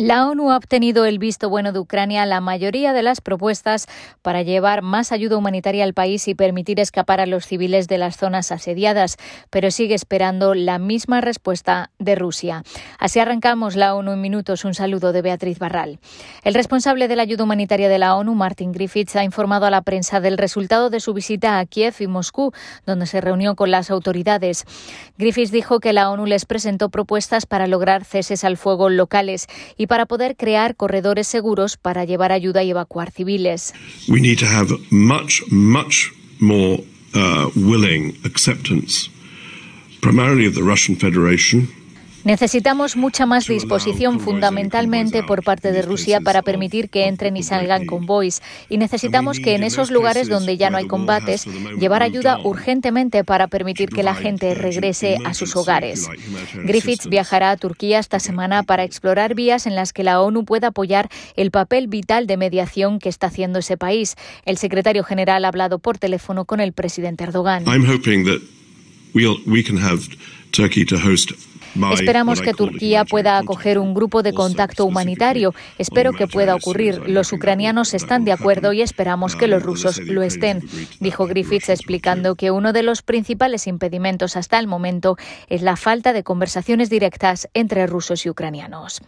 La ONU ha obtenido el visto bueno de Ucrania a la mayoría de las propuestas para llevar más ayuda humanitaria al país y permitir escapar a los civiles de las zonas asediadas, pero sigue esperando la misma respuesta de Rusia. Así arrancamos la ONU en minutos. Un saludo de Beatriz Barral. El responsable de la ayuda humanitaria de la ONU, Martin Griffiths, ha informado a la prensa del resultado de su visita a Kiev y Moscú, donde se reunió con las autoridades. Griffiths dijo que la ONU les presentó propuestas para lograr ceses al fuego locales y para poder crear corredores seguros para llevar ayuda y evacuar civiles. We need to have much, much more uh, willing acceptance, primarily of the Russian Federation Necesitamos mucha más disposición fundamentalmente por parte de Rusia para permitir que entren y salgan convoys y necesitamos que en esos lugares donde ya no hay combates llevar ayuda urgentemente para permitir que la gente regrese a sus hogares. Griffiths viajará a Turquía esta semana para explorar vías en las que la ONU pueda apoyar el papel vital de mediación que está haciendo ese país. El secretario general ha hablado por teléfono con el presidente Erdogan. Esperamos que Turquía pueda acoger un grupo de contacto humanitario. Espero que pueda ocurrir. Los ucranianos están de acuerdo y esperamos que los rusos lo estén, dijo Griffiths explicando que uno de los principales impedimentos hasta el momento es la falta de conversaciones directas entre rusos y ucranianos.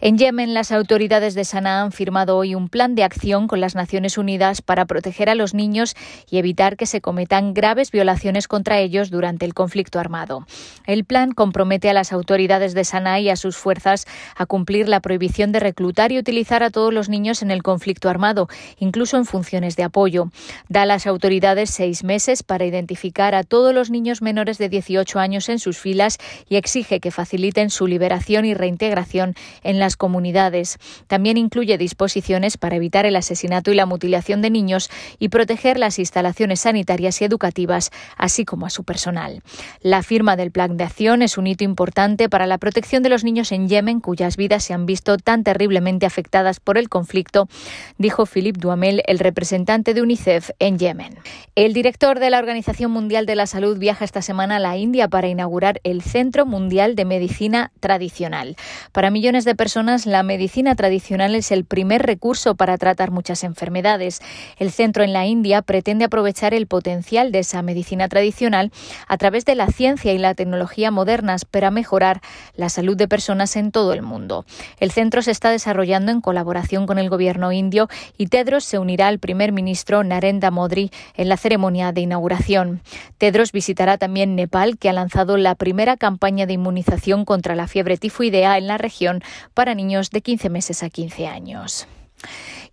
En Yemen, las autoridades de Sanaa han firmado hoy un plan de acción con las Naciones Unidas para proteger a los niños y evitar que se cometan graves violaciones contra ellos durante el conflicto armado. El plan compromete a las autoridades de Sanaa y a sus fuerzas a cumplir la prohibición de reclutar y utilizar a todos los niños en el conflicto armado, incluso en funciones de apoyo. Da a las autoridades seis meses para identificar a todos los niños menores de 18 años en sus filas y exige que faciliten su liberación y reintegración en la las comunidades. También incluye disposiciones para evitar el asesinato y la mutilación de niños y proteger las instalaciones sanitarias y educativas, así como a su personal. La firma del Plan de Acción es un hito importante para la protección de los niños en Yemen, cuyas vidas se han visto tan terriblemente afectadas por el conflicto, dijo Philippe Duhamel, el representante de UNICEF en Yemen. El director de la Organización Mundial de la Salud viaja esta semana a la India para inaugurar el Centro Mundial de Medicina Tradicional. Para millones de personas, la medicina tradicional es el primer recurso para tratar muchas enfermedades. El centro en la India pretende aprovechar el potencial de esa medicina tradicional a través de la ciencia y la tecnología modernas para mejorar la salud de personas en todo el mundo. El centro se está desarrollando en colaboración con el gobierno indio y Tedros se unirá al primer ministro Narendra Modi en la ceremonia de inauguración. Tedros visitará también Nepal, que ha lanzado la primera campaña de inmunización contra la fiebre tifoidea en la región para para niños de 15 meses a 15 años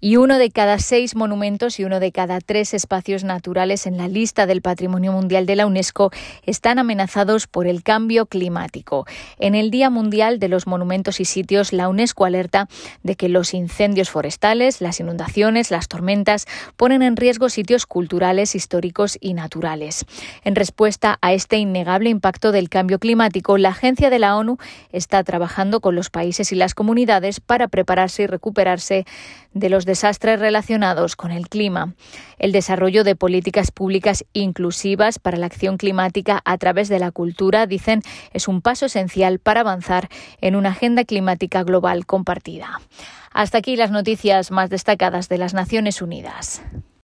y uno de cada seis monumentos y uno de cada tres espacios naturales en la lista del Patrimonio Mundial de la UNESCO están amenazados por el cambio climático. En el Día Mundial de los Monumentos y Sitios, la UNESCO alerta de que los incendios forestales, las inundaciones, las tormentas ponen en riesgo sitios culturales, históricos y naturales. En respuesta a este innegable impacto del cambio climático, la Agencia de la ONU está trabajando con los países y las comunidades para prepararse y recuperarse de los desastres relacionados con el clima, el desarrollo de políticas públicas inclusivas para la acción climática a través de la cultura, dicen, es un paso esencial para avanzar en una agenda climática global compartida. Hasta aquí las noticias más destacadas de las Naciones Unidas.